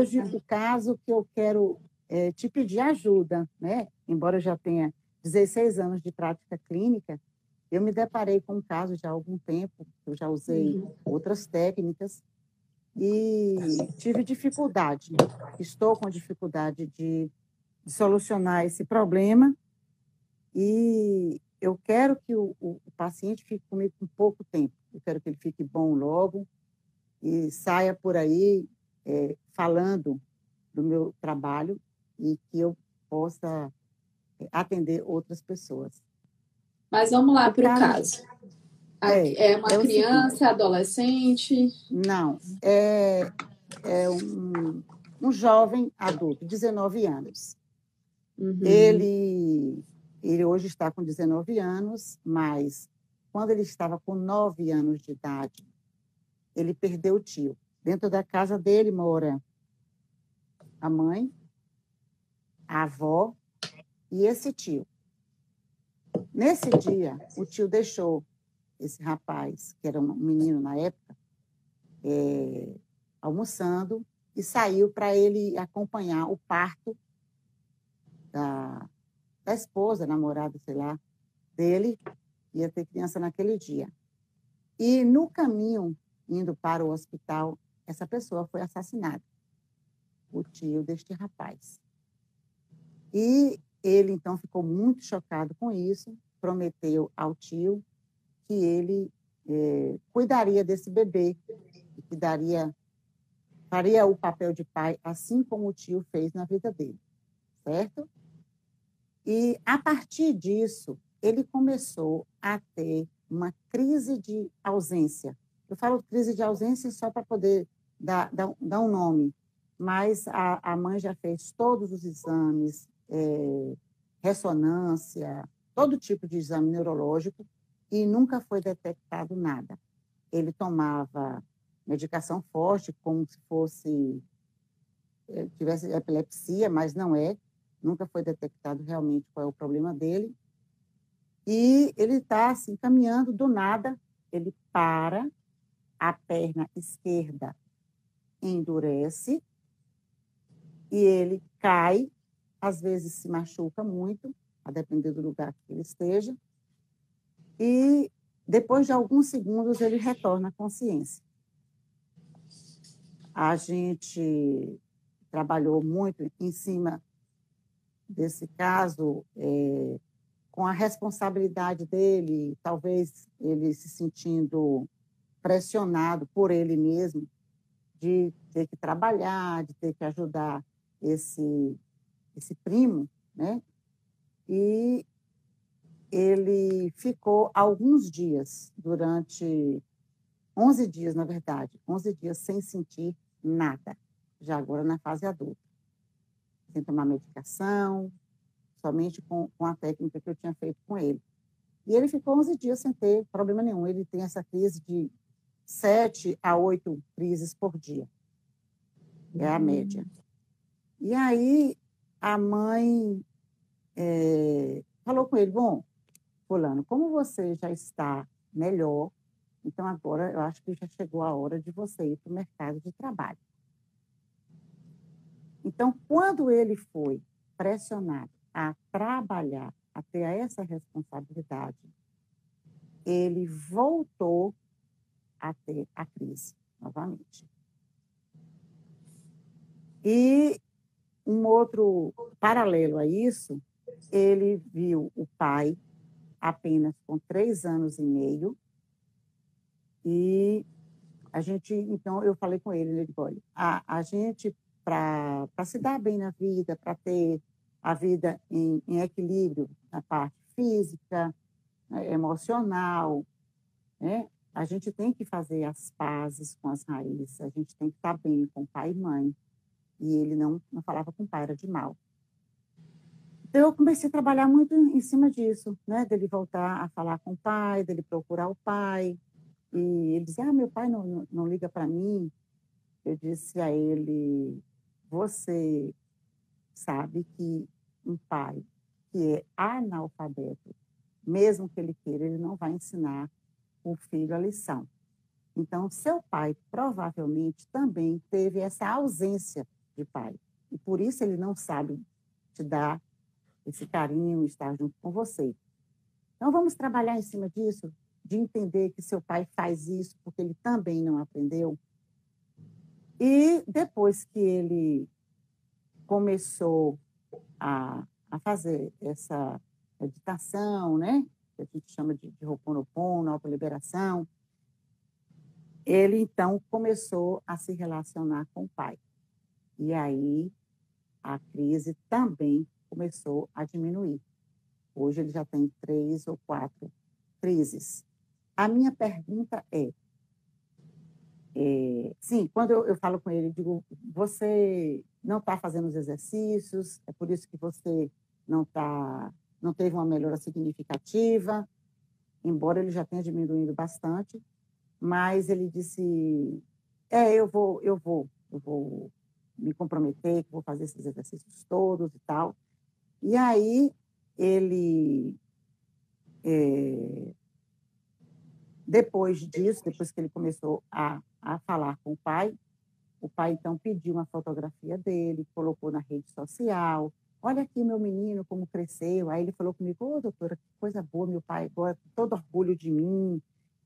hoje, o caso que eu quero é, te pedir ajuda, né? Embora eu já tenha 16 anos de prática clínica, eu me deparei com um caso já há algum tempo, eu já usei uhum. outras técnicas e tive dificuldade, estou com dificuldade de, de solucionar esse problema e eu quero que o, o, o, paciente fique comigo com pouco tempo, eu quero que ele fique bom logo e saia por aí é, falando do meu trabalho e que eu possa é, atender outras pessoas. Mas vamos lá para o caso. É, é uma é criança, adolescente? Não, é, é um, um jovem adulto, 19 anos. Uhum. Ele, ele hoje está com 19 anos, mas quando ele estava com 9 anos de idade, ele perdeu o tio. Dentro da casa dele mora a mãe, a avó e esse tio. Nesse dia, o tio deixou esse rapaz, que era um menino na época, é, almoçando e saiu para ele acompanhar o parto da, da esposa, namorada, sei lá, dele, ia ter criança naquele dia. E no caminho, indo para o hospital, essa pessoa foi assassinada, o tio deste rapaz. E ele, então, ficou muito chocado com isso, prometeu ao tio que ele é, cuidaria desse bebê, que daria, faria o papel de pai, assim como o tio fez na vida dele, certo? E, a partir disso, ele começou a ter uma crise de ausência. Eu falo crise de ausência só para poder dar, dar, dar, um nome, mas a, a mãe já fez todos os exames, é, ressonância, todo tipo de exame neurológico, e nunca foi detectado nada. Ele tomava medicação forte, como se fosse eh, tivesse epilepsia, mas não é. Nunca foi detectado realmente qual é o problema dele. E ele está assim caminhando do nada, ele para, a perna esquerda endurece e ele cai, às vezes se machuca muito, a depender do lugar que ele esteja, e depois de alguns segundos ele retorna à consciência. A gente trabalhou muito em cima desse caso, é, com a responsabilidade dele, talvez ele se sentindo pressionado por ele mesmo, de ter que trabalhar, de ter que ajudar esse, esse primo, né? E ele ficou alguns dias, durante 11 dias, na verdade, 11 dias sem sentir nada, já agora na fase adulta. Sem tomar medicação, somente com, com a técnica que eu tinha feito com ele. E ele ficou 11 dias sem ter problema nenhum. Ele tem essa crise de 7 a 8 crises por dia. É a média. E aí, a mãe é, falou com ele: Bom, Fulano, como você já está melhor, então agora eu acho que já chegou a hora de você ir para o mercado de trabalho. Então, quando ele foi pressionado a trabalhar, a ter essa responsabilidade, ele voltou a ter a crise novamente. E um outro paralelo a isso, ele viu o pai apenas com três anos e meio. E a gente, então, eu falei com ele, ele disse, olha, a, a gente, para se dar bem na vida, para ter a vida em, em, equilíbrio na parte física, né, emocional, né, a gente tem que fazer as pazes com as raízes, a gente tem que estar bem com pai e mãe. E ele não, não falava com o pai, era de mal. Então, eu comecei a trabalhar muito em cima disso, né? Dele voltar a falar com o pai, dele procurar o pai. E ele dizia, ah, meu pai não, não, não liga para mim. Eu disse a ele, você sabe que um pai que é analfabeto, mesmo que ele queira, ele não vai ensinar o filho a lição. Então, seu pai provavelmente também teve essa ausência de pai. E por isso ele não sabe te dar esse carinho, estar junto com você. Então vamos trabalhar em cima disso, de entender que seu pai faz isso porque ele também não aprendeu. E depois que ele começou a, a fazer essa meditação, né? Que a gente chama de, de Ho'oponopono, auto-liberação, ele então começou a se relacionar com o pai. E aí a crise também começou a diminuir. Hoje ele já tem três ou quatro crises. A minha pergunta é, é sim, quando eu, eu, falo com ele, digo, você não está fazendo os exercícios, é por isso que você não tá, não teve uma melhora significativa, embora ele já tenha diminuído bastante, mas ele disse, é, eu vou, eu vou, eu vou me comprometer, que vou fazer esses exercícios todos e tal. E aí ele, é, depois disso, depois que ele começou a, a falar com o pai, o pai então pediu uma fotografia dele, colocou na rede social. Olha aqui meu menino como cresceu. Aí ele falou comigo: "Ô, oh, doutora, que coisa boa, meu pai agora todo orgulho de mim,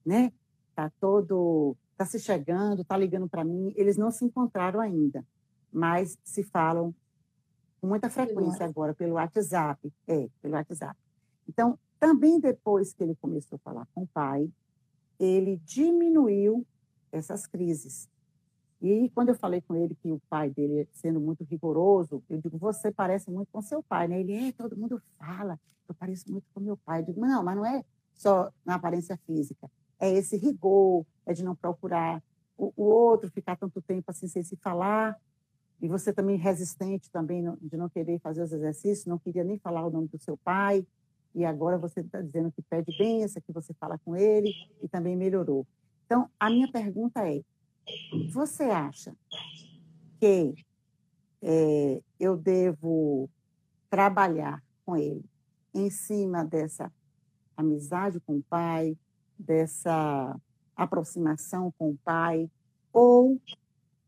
né? Tá todo tá se chegando, tá ligando para mim. Eles não se encontraram ainda, mas se falam com muita frequência agora pelo WhatsApp. É, pelo WhatsApp. Então, também depois que ele começou a falar com o pai, ele diminuiu essas crises. E quando eu falei com ele que o pai dele, sendo muito rigoroso, eu digo, você parece muito com seu pai, né? Ele, é, todo mundo fala, eu pareço muito com meu pai. Eu digo, não, mas não é só na aparência física, é esse rigor, é de não procurar o, o outro, ficar tanto tempo assim sem se falar, e você também resistente também de não querer fazer os exercícios, não queria nem falar o nome do seu pai, e agora você está dizendo que pede benção, que você fala com ele e também melhorou. Então, a minha pergunta é: você acha que é, eu devo trabalhar com ele em cima dessa amizade com o pai, dessa aproximação com o pai, ou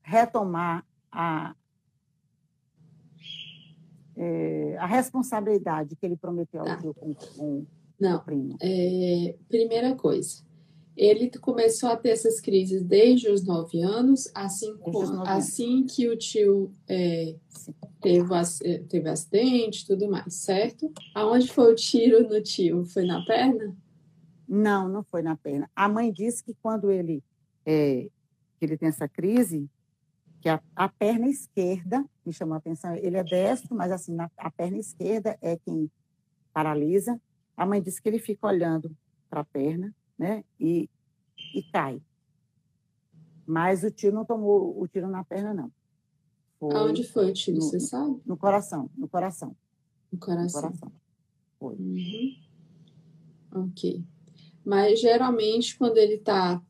retomar a, é, a responsabilidade que ele prometeu ao tá. com, com Não, o primo? É, primeira coisa, ele começou a ter essas crises desde os nove anos, assim, nove assim anos. que o tio é, teve, é, teve acidente e tudo mais, certo? Aonde foi o tiro no tio? Foi na perna? Não, não foi na perna. A mãe disse que quando ele, é, que ele tem essa crise, que a, a, perna esquerda, me chamou a atenção, ele é destro, mas assim, na, a perna esquerda é quem paralisa. A mãe disse que ele fica olhando para a perna, né, e, e cai. Mas o tiro não tomou o tiro na perna, não. Foi Aonde foi o tiro, no, você sabe? No coração, no coração. No coração. No coração. Foi. Uhum. Ok. Mas geralmente quando ele está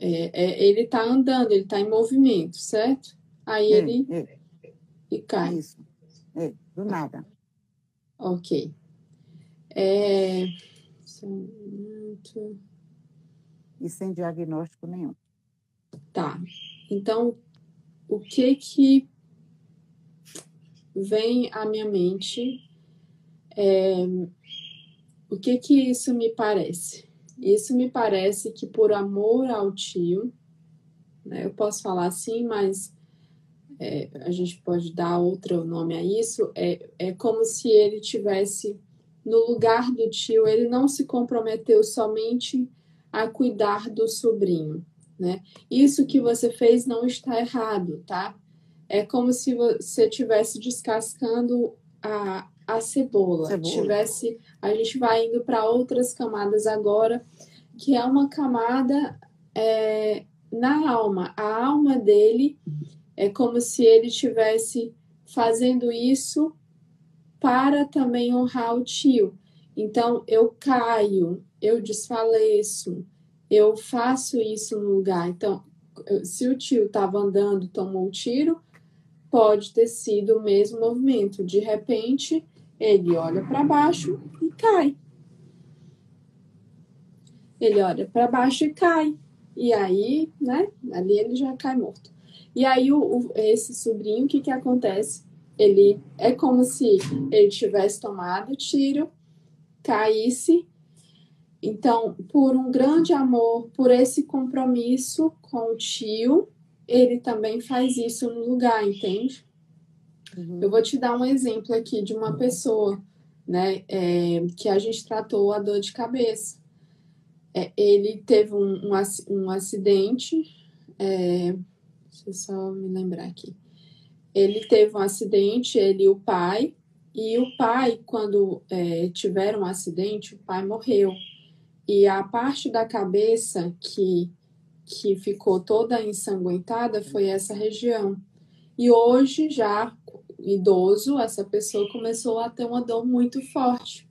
é, é, ele está andando, ele está em movimento, certo? Aí é, ele é. e cai. Isso. Do nada. Ok. É... E sem diagnóstico nenhum. Tá. Então, o que que vem à minha mente? É... O que que isso me parece? Isso me parece que por amor ao tio, né, eu posso falar assim, mas é, a gente pode dar outro nome a isso, é, é como se ele tivesse no lugar do tio, ele não se comprometeu somente a cuidar do sobrinho, né? Isso que você fez não está errado, tá? É como se você estivesse descascando a, a cebola, cebola. tivesse, a gente vai indo para outras camadas agora, que é uma camada é, na alma. A alma dele é como se ele estivesse fazendo isso para também honrar o tio. Então, eu caio, eu desfaleço, eu faço isso no lugar. Então, se o tio estava andando, tomou um tiro, pode ter sido o mesmo movimento. De repente, ele olha para baixo e cai. Ele olha para baixo e cai. E aí, né, ali ele já cai morto. E aí, o, o, esse sobrinho, o que, que acontece? Ele é como se ele tivesse tomado tiro, caísse. Então, por um grande amor, por esse compromisso com o tio, ele também faz isso no lugar, entende? Uhum. Eu vou te dar um exemplo aqui de uma pessoa, né, é, que a gente tratou a dor de cabeça. É, ele teve um, um, um acidente, é, deixa eu só me lembrar aqui ele teve um acidente, ele e o pai, e o pai, quando é, tiveram um acidente, o pai morreu. E a parte da cabeça que, que ficou toda ensanguentada foi essa região. E hoje, já idoso, essa pessoa começou a ter uma dor muito forte.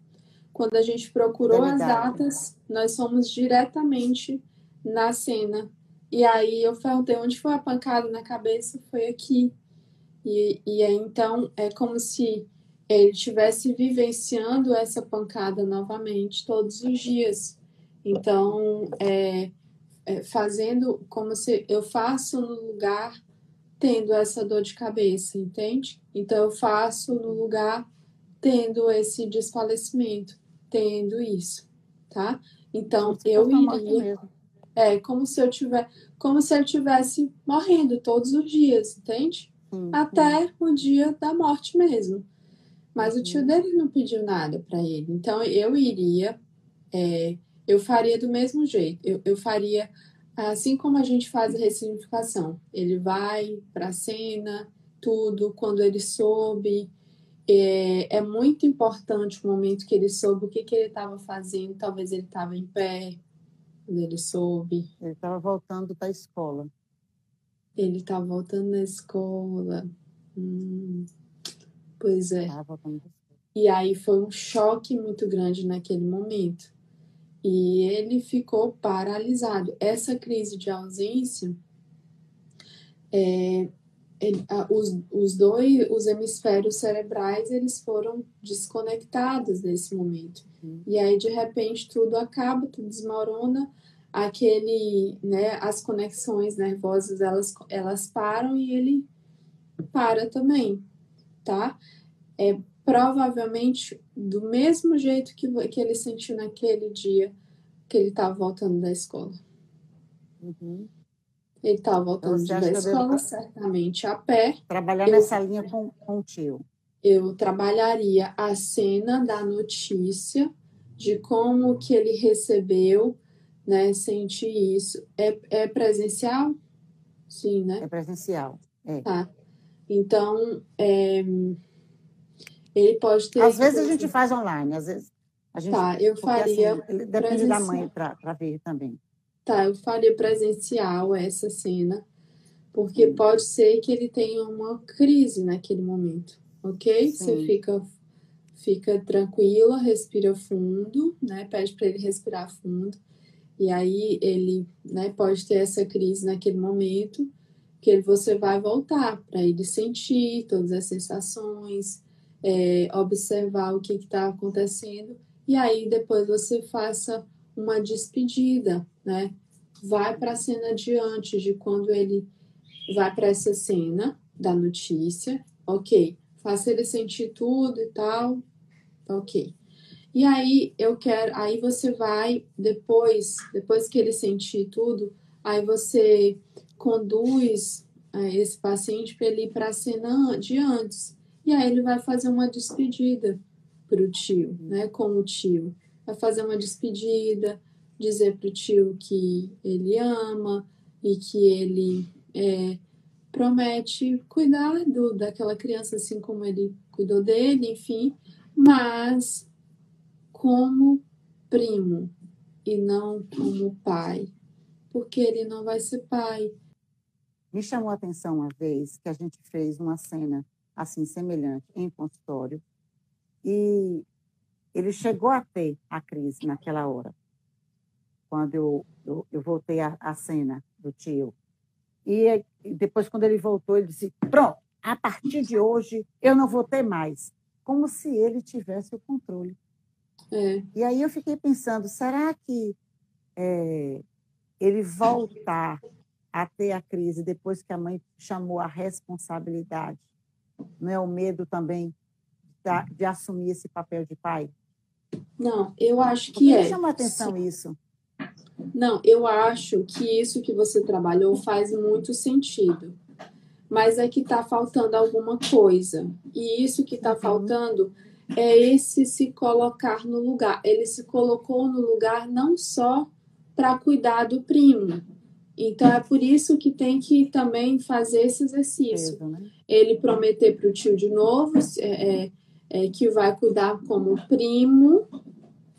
Quando a gente procurou as datas, nós fomos diretamente na cena. E aí eu perguntei onde foi a pancada na cabeça, foi aqui. E, e aí, então é como se ele estivesse vivenciando essa pancada novamente todos os dias. Então, é, é, fazendo como se eu faço no lugar tendo essa dor de cabeça, entende? Então, eu faço no lugar tendo esse desfalecimento, tendo isso, tá? Então, eu iria. É como se eu tiver, como se eu tivesse morrendo todos os dias, entende? uhum. até o dia da morte mesmo. Mas uhum. o tio uhum. dele não pediu nada para ele. Então eu iria, é, eu faria do mesmo jeito. Eu, eu faria assim como a gente faz a ressignificação. Ele vai para a cena, tudo, quando ele soube. É, é, muito importante o momento que ele soube o que, que ele estava fazendo. Talvez ele estava em pé, quando ele soube. Ele estava voltando da escola. Ele tá voltando na escola. Hum, pois é. E aí foi um choque muito grande naquele momento. E ele ficou paralisado. Essa crise de ausência, é, ele, a, os, os dois, os hemisférios cerebrais, eles foram desconectados nesse momento. Uhum. E aí, de repente, tudo acaba, tudo desmorona aquele, né, as conexões nervosas elas, elas param e ele para também, tá? É provavelmente do mesmo jeito que, que ele sentiu naquele dia que ele estava voltando da escola. Uhum. Ele estava voltando da escola, devo... certamente a pé. Trabalhar eu, nessa linha com, com o tio. Eu trabalharia a cena da notícia de como que ele recebeu né, sentir isso. É, é presencial? Sim, né? É presencial. É. Tá. Então, é, ele pode ter. Às vezes a gente faz online, às vezes. A gente, tá, eu faria. Assim, depende da mãe para ver também. Tá, eu faria presencial essa cena, porque hum. pode ser que ele tenha uma crise naquele momento, ok? Sim. Você fica, fica tranquila, respira fundo, né? Pede para ele respirar fundo. E aí ele né, pode ter essa crise naquele momento, que você vai voltar para ele sentir todas as sensações, é, observar o que está acontecendo, e aí depois você faça uma despedida, né? Vai para a cena de antes, de quando ele vai para essa cena da notícia, ok. Faça ele sentir tudo e tal, ok. E aí eu quero, aí você vai depois, depois que ele sentir tudo, aí você conduz é, esse paciente para ele ir para a cena de antes. E aí ele vai fazer uma despedida para o tio, né? Com o tio. Vai fazer uma despedida, dizer para o tio que ele ama e que ele é, promete cuidar do, daquela criança assim como ele cuidou dele, enfim. Mas como primo e não como pai, porque ele não vai ser pai. Me chamou a atenção uma vez que a gente fez uma cena assim semelhante em consultório e ele chegou a ter a crise naquela hora, quando eu, eu, eu voltei à, à cena do tio. E depois, quando ele voltou, ele disse: Pronto, a partir de hoje eu não vou ter mais. Como se ele tivesse o controle. É. E aí eu fiquei pensando, será que é, ele voltar a ter a crise depois que a mãe chamou a responsabilidade? Não é o medo também de, de assumir esse papel de pai? Não, eu acho que é. chama atenção Sim. isso. Não, eu acho que isso que você trabalhou faz muito sentido. Mas é que está faltando alguma coisa. E isso que está uhum. faltando é esse se colocar no lugar. Ele se colocou no lugar não só para cuidar do primo. Então é por isso que tem que também fazer esse exercício. Né? Ele prometer para o tio de novo é, é, é, que vai cuidar como primo,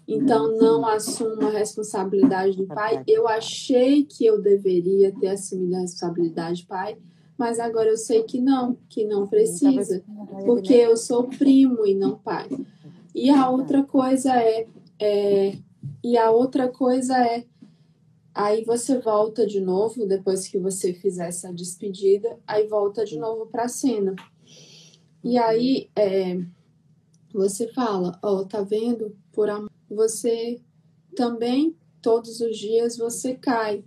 então não assuma a responsabilidade do pai. Eu achei que eu deveria ter assumido a responsabilidade do pai, mas agora eu sei que não, que não precisa, porque eu sou primo e não pai. E a outra coisa é, é e a outra coisa é Aí você volta de novo, depois que você fizer essa despedida, aí volta de novo para a cena. E aí é, você fala, ó, oh, tá vendo? Por amor, você também todos os dias você cai,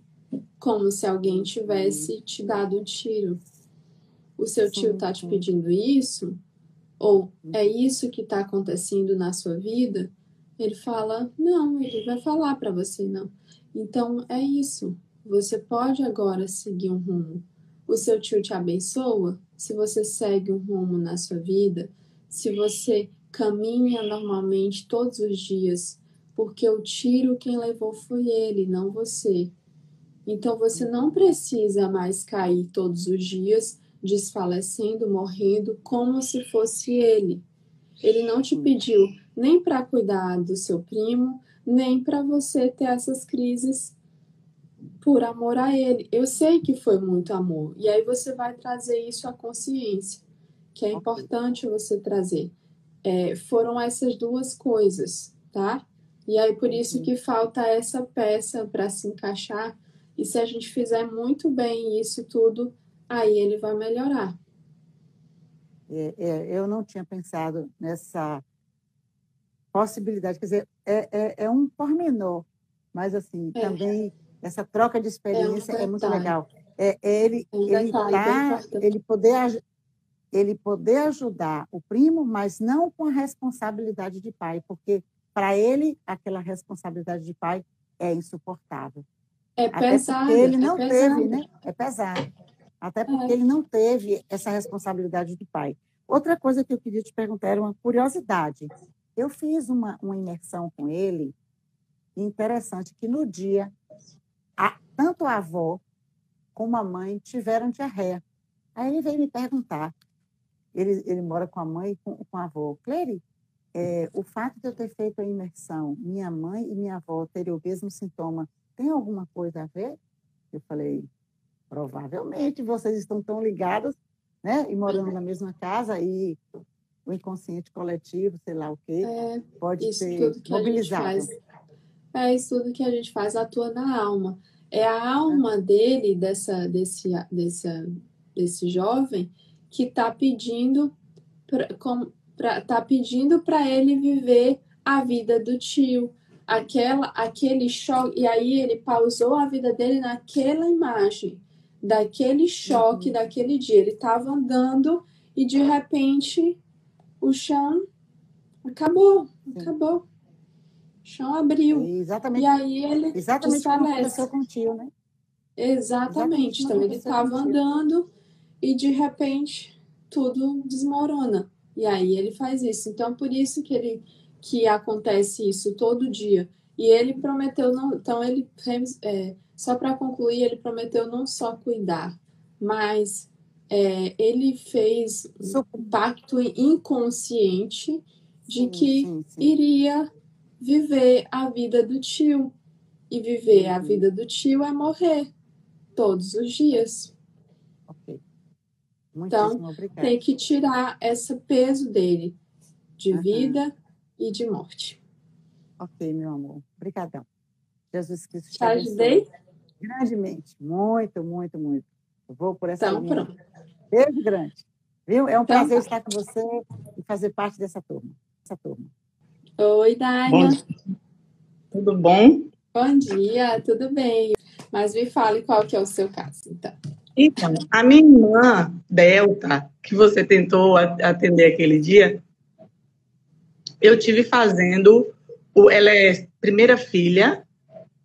como se alguém tivesse te dado um tiro. O seu tio tá te pedindo isso? Ou é isso que tá acontecendo na sua vida? Ele fala, não, ele vai falar para você não. Então é isso. Você pode agora seguir um rumo. O seu tio te abençoa se você segue um rumo na sua vida, se você caminha normalmente todos os dias, porque o tiro quem levou foi ele, não você. Então você não precisa mais cair todos os dias desfalecendo, morrendo, como se fosse ele. Ele não te pediu nem para cuidar do seu primo, nem para você ter essas crises por amor a ele. Eu sei que foi muito amor. E aí você vai trazer isso à consciência, que é importante você trazer. É, foram essas duas coisas, tá? E aí por isso que falta essa peça para se encaixar. E se a gente fizer muito bem isso tudo, aí ele vai melhorar. É, é, eu não tinha pensado nessa possibilidade, quer dizer, é, é, é um pormenor, mas assim, é. também essa troca de experiência é, um é muito legal. É, é ele, um ele, tá, ele, poder, ele poder ajudar o primo, mas não com a responsabilidade de pai, porque para ele aquela responsabilidade de pai é insuportável. É pesado. ele não é teve, né? É pesado. Até porque ele não teve essa responsabilidade de pai. Outra coisa que eu queria te perguntar era uma curiosidade. Eu fiz uma, uma imersão com ele, interessante, que no dia, a, tanto a avó como a mãe tiveram diarreia. Aí ele veio me perguntar, ele, ele mora com a mãe e com, com a avó, Clery, é, o fato de eu ter feito a imersão, minha mãe e minha avó terem o mesmo sintoma, tem alguma coisa a ver? Eu falei, provavelmente vocês estão tão ligados, né, e morando na mesma casa, e o inconsciente coletivo, sei lá o quê, é, pode ser mobilizado. é, isso tudo que a gente faz atua na alma. É a alma é. dele, dessa, desse, desse, desse jovem, que está pedindo para tá pedindo para ele viver a vida do tio, aquela aquele choque e aí ele pausou a vida dele naquela imagem, daquele choque, uhum. daquele dia. Ele estava andando e de repente o chão acabou, acabou. O chão abriu. É exatamente. E aí ele exatamente como aconteceu com o tio, né? Exatamente. exatamente então ele estava andando e de repente tudo desmorona. E aí ele faz isso. Então por isso que ele que acontece isso todo dia. E ele prometeu não, então ele é, só para concluir, ele prometeu não só cuidar, mas é, ele fez um pacto inconsciente de sim, que sim, sim. iria viver a vida do tio. E viver a vida do tio é morrer todos os dias. Ok. então, obrigada. tem que tirar esse peso dele de uhum. vida e de morte. Ok, meu amor. Obrigadão. Jesus Cristo te, te ajudei? Grandemente. Muito, muito, muito. Eu vou por essa então, linha. Pronto. Beijo grande. Viu? É um então, prazer estar com você e fazer parte dessa turma. Essa turma. Oi, Daina. Tudo bom? Bom dia, tudo bem. Mas me fale qual que é o seu caso, então. Então, a minha irmã, Delta, que você tentou atender aquele dia, eu tive fazendo, ela é primeira filha,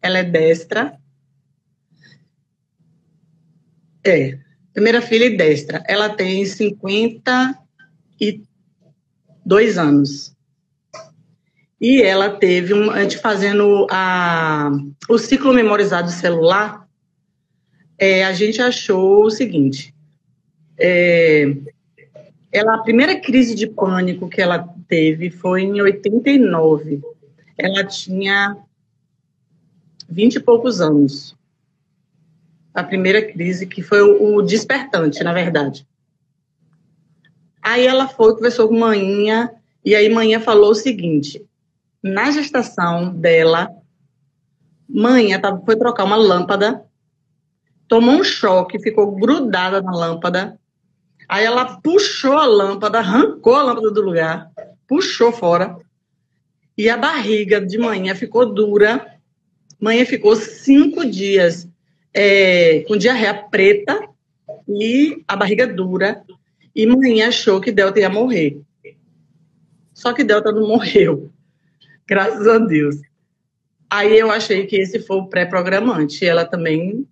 ela é destra. É, primeira filha destra. Ela tem 52 anos. E ela teve um, a gente fazendo a, o ciclo memorizado celular, é, a gente achou o seguinte: é, ela, a primeira crise de pânico que ela teve foi em 89. Ela tinha 20 e poucos anos. A primeira crise, que foi o, despertante, na verdade. Aí ela foi, conversou com manhã, e aí manhã falou o seguinte: na gestação dela, manhã foi trocar uma lâmpada, tomou um choque, ficou grudada na lâmpada. Aí ela puxou a lâmpada, arrancou a lâmpada do lugar, puxou fora. E a barriga de manhã ficou dura. Manhã ficou cinco dias é, com diarreia preta e a barriga dura. E manhã achou que Delta ia morrer. Só que Delta não morreu. Graças a Deus. Aí eu achei que esse foi o pré-programante. Ela também.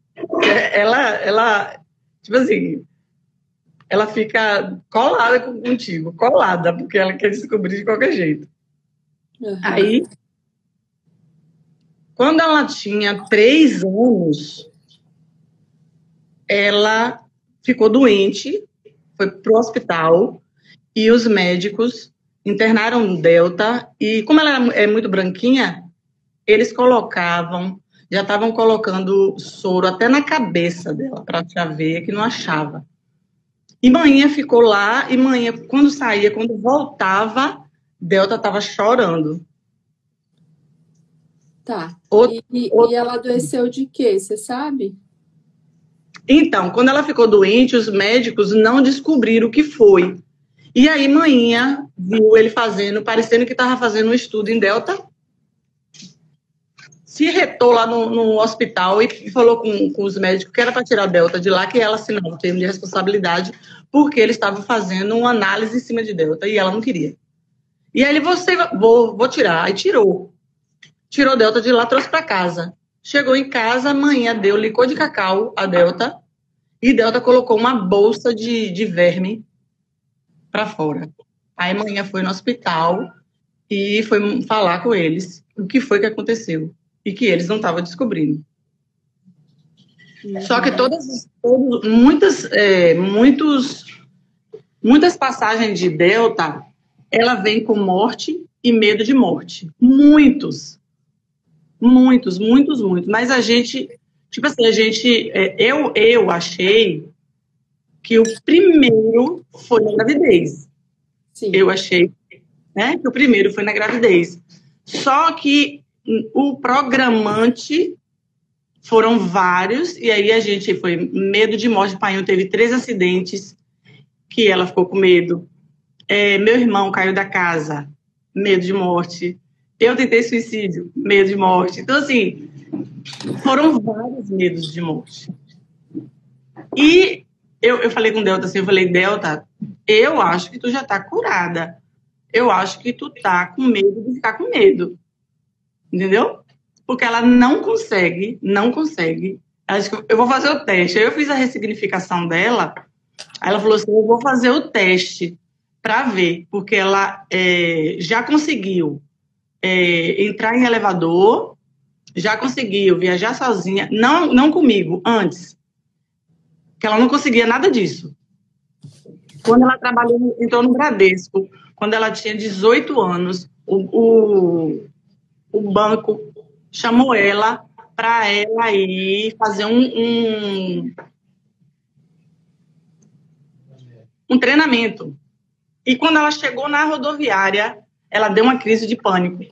Ela, ela, tipo assim, ela fica colada contigo, colada, porque ela quer descobrir de qualquer jeito. Uhum. Aí, quando ela tinha três anos, ela ficou doente, foi pro hospital e os médicos internaram Delta e como ela é muito branquinha, eles colocavam, já estavam colocando soro até na cabeça dela para ver que não achava. E manhã ficou lá e manhã quando saía, quando voltava, Delta estava chorando. Tá. Outro, e, outro... e ela adoeceu de quê? Você sabe? Então, quando ela ficou doente, os médicos não descobriram o que foi. E aí, manhã, viu ele fazendo, parecendo que estava fazendo um estudo em Delta. Se retou lá no, no hospital e falou com, com, os médicos que era para tirar Delta de lá, que ela assinou um termo de responsabilidade, porque ele estava fazendo uma análise em cima de Delta e ela não queria. E aí ele, você, vou, vou tirar. Aí tirou. Tirou Delta de lá, trouxe para casa. Chegou em casa, amanhã deu licor de cacau a Delta e Delta colocou uma bolsa de, de verme para fora. Aí amanhã foi no hospital e foi falar com eles o que foi que aconteceu e que eles não estavam descobrindo. Só que todas, todas muitas, é, muitos, muitas passagens de Delta, ela vem com morte e medo de morte. Muitos, muitos, muitos, muitos. Mas a gente, tipo assim, a gente, é, eu, eu achei que o primeiro foi na gravidez. Sim. Eu achei né, que o primeiro foi na gravidez. Só que o programante foram vários, e aí a gente foi medo de morte. O pai teve três acidentes que ela ficou com medo. É, meu irmão caiu da casa, medo de morte. Eu tentei suicídio, medo de morte. Então, assim, foram vários medos de morte. E eu, eu falei com Delta assim, eu falei, Delta, eu acho que tu já tá curada. Eu acho que tu tá com medo de ficar com medo. Entendeu? Porque ela não consegue, não consegue. Eu vou fazer o teste. Eu fiz a ressignificação dela. Ela falou assim: eu vou fazer o teste para ver, porque ela é, já conseguiu é, entrar em elevador, já conseguiu viajar sozinha, não, não comigo, antes que ela não conseguia nada disso. Quando ela trabalhou, entrou no Bradesco, quando ela tinha 18 anos, o, o, o banco chamou ela para ela ir fazer um, um, um treinamento. E quando ela chegou na rodoviária, ela deu uma crise de pânico.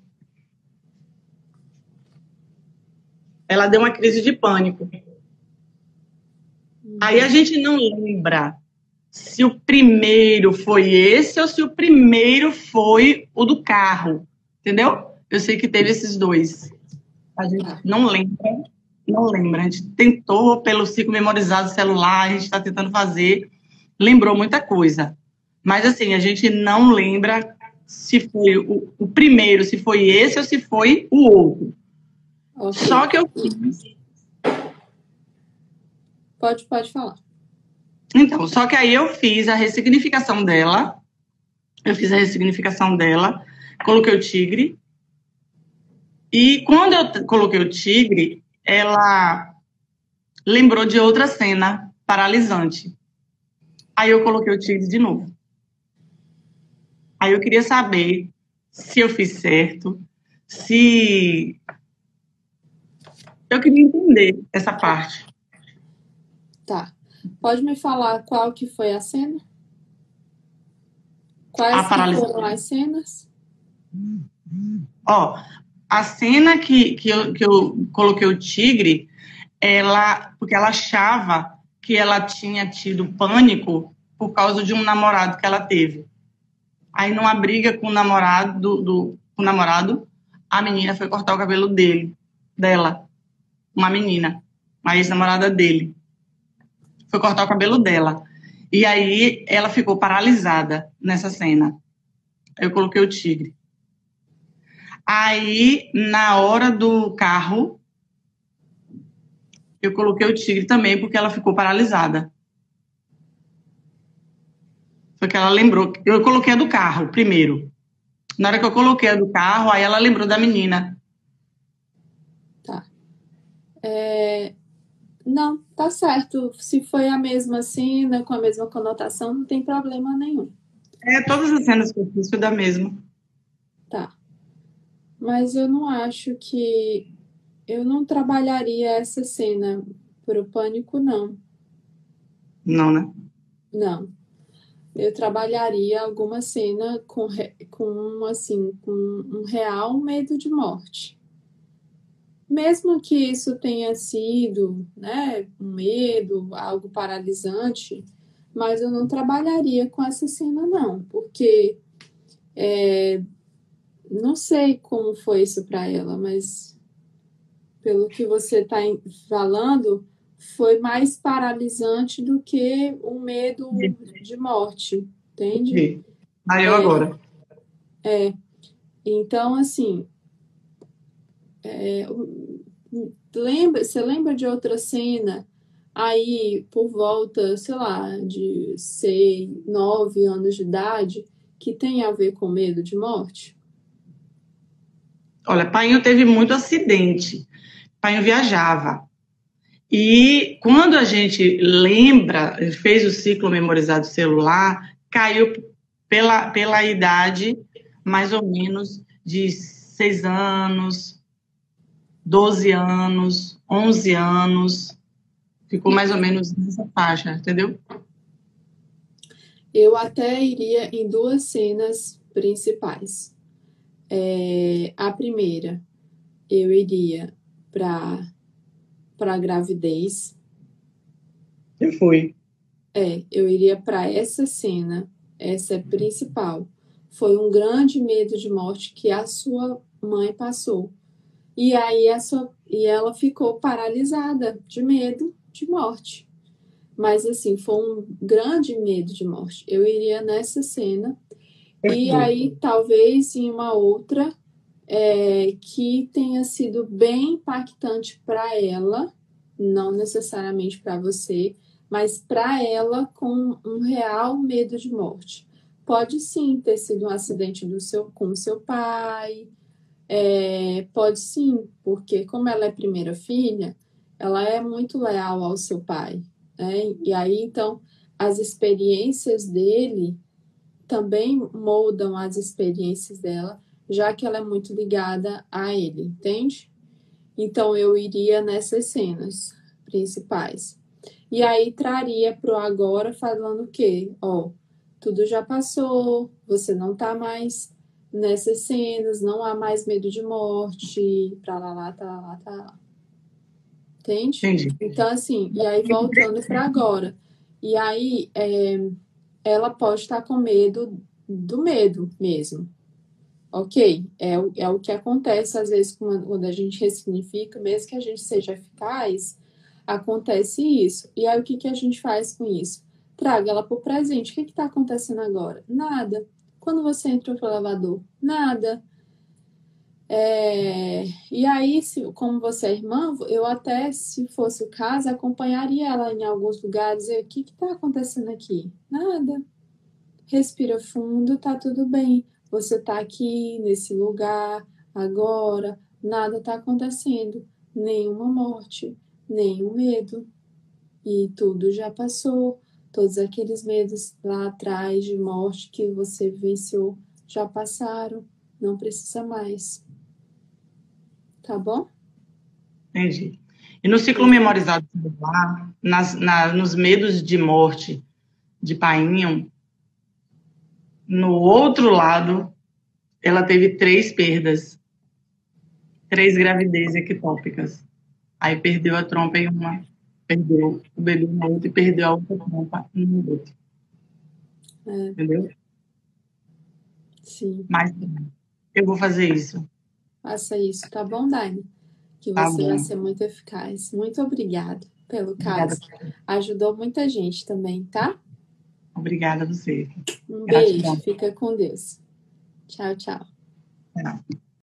Ela deu uma crise de pânico. Aí a gente não lembra se o primeiro foi esse ou se o primeiro foi o do carro, entendeu? Eu sei que teve esses dois. A gente não lembra não lembra. A gente tentou pelo ciclo memorizado celular, a gente está tentando fazer, lembrou muita coisa. Mas assim, a gente não lembra se foi o, o primeiro, se foi esse ou se foi o outro. Okay. Só que eu fiz. Pode, pode falar. Então, só que aí eu fiz a ressignificação dela. Eu fiz a ressignificação dela, coloquei o tigre. E quando eu coloquei o tigre, ela lembrou de outra cena paralisante. Aí eu coloquei o tigre de novo. Aí eu queria saber se eu fiz certo, se. Eu queria entender essa parte. Tá. Pode me falar qual que foi a cena? Quais foram as cenas? Ó, a cena que, que, eu, que eu coloquei o tigre, ela, porque ela achava que ela tinha tido pânico por causa de um namorado que ela teve. Aí, numa briga com o namorado, do, do com o namorado, a menina foi cortar o cabelo dele, dela, uma menina, a ex-namorada dele. Foi cortar o cabelo dela. E aí ela ficou paralisada nessa cena. Eu coloquei o tigre. Aí, na hora do carro, eu coloquei o tigre também, porque ela ficou paralisada. Foi que ela lembrou. Eu coloquei a do carro primeiro. Na hora que eu coloquei a do carro, aí ela lembrou da menina. É... Não, tá certo. Se foi a mesma cena, com a mesma conotação, não tem problema nenhum. É, todas as cenas que eu fiz foi da mesma. Tá mas eu não acho que eu não trabalharia essa cena para o pânico, não. Não, né? Não. Eu trabalharia alguma cena com, com assim, com um real medo de morte. Mesmo que isso tenha sido, né, um medo, algo paralisante, mas eu não trabalharia com essa cena, não, porque é, não sei como foi isso para ela, mas pelo que você está falando, foi mais paralisante do que o medo de morte, entende? Aí eu é, agora. É. Então, assim, é, lembra, você lembra de outra cena aí por volta, sei lá, de seis, nove anos de idade que tem a ver com medo de morte? Olha, Painho teve muito acidente. Painho viajava. E quando a gente lembra, fez o ciclo memorizado celular, caiu pela, pela idade mais ou menos de 6 anos, 12 anos, 11 anos. Ficou mais ou menos nessa faixa, entendeu? Eu até iria em duas cenas principais. É, a primeira, eu iria para para gravidez. Eu fui. É, eu iria para essa cena, essa é principal. Foi um grande medo de morte que a sua mãe passou. E aí a sua, e ela ficou paralisada de medo de morte. Mas assim, foi um grande medo de morte. Eu iria nessa cena e aí, talvez em uma outra é, que tenha sido bem impactante para ela, não necessariamente para você, mas para ela com um real medo de morte. Pode sim ter sido um acidente do seu, com seu pai, é, pode sim, porque como ela é primeira filha, ela é muito leal ao seu pai. Né? E aí, então, as experiências dele também moldam as experiências dela, já que ela é muito ligada a ele, entende? Então eu iria nessas cenas principais. E aí traria pro agora falando o quê? Ó, tudo já passou, você não tá mais nessas cenas, não há mais medo de morte, pra lá, lá, tá lá, tá lá. Entende? Entendi. Então, assim, e aí voltando para agora. E aí, é, ela pode estar com medo do medo mesmo. Ok, é, o, é o que acontece às vezes quando a gente ressignifica, mesmo que a gente seja eficaz, acontece isso. E aí o que, que a gente faz com isso? Traga ela para o presente. O que está acontecendo agora? Nada. Quando você entrou para o elevador? Nada. É, e aí, se, como você é irmã, eu até, se fosse o caso, acompanharia ela em alguns lugares. E o que está acontecendo aqui? Nada. Respira fundo, tá tudo bem. Você está aqui nesse lugar agora, nada está acontecendo, nenhuma morte, nenhum medo. E tudo já passou. Todos aqueles medos lá atrás de morte que você venceu já passaram, não precisa mais. Tá bom? Entendi. E no ciclo memorizado nas, na, nos medos de morte de Painho, no outro lado, ela teve três perdas, três gravidez ectópicas. Aí perdeu a trompa em uma, perdeu o bebê no outro e perdeu a outra trompa no outro. É. Entendeu? Sim. Mas eu vou fazer isso. Faça isso, tá bom, Dani? Que tá você tá vai ser muito eficaz. Muito obrigada pelo caso. Obrigada. Ajudou muita gente também, tá? Obrigada a você. Um beijo, fica com Deus. Tchau, tchau. Tchau.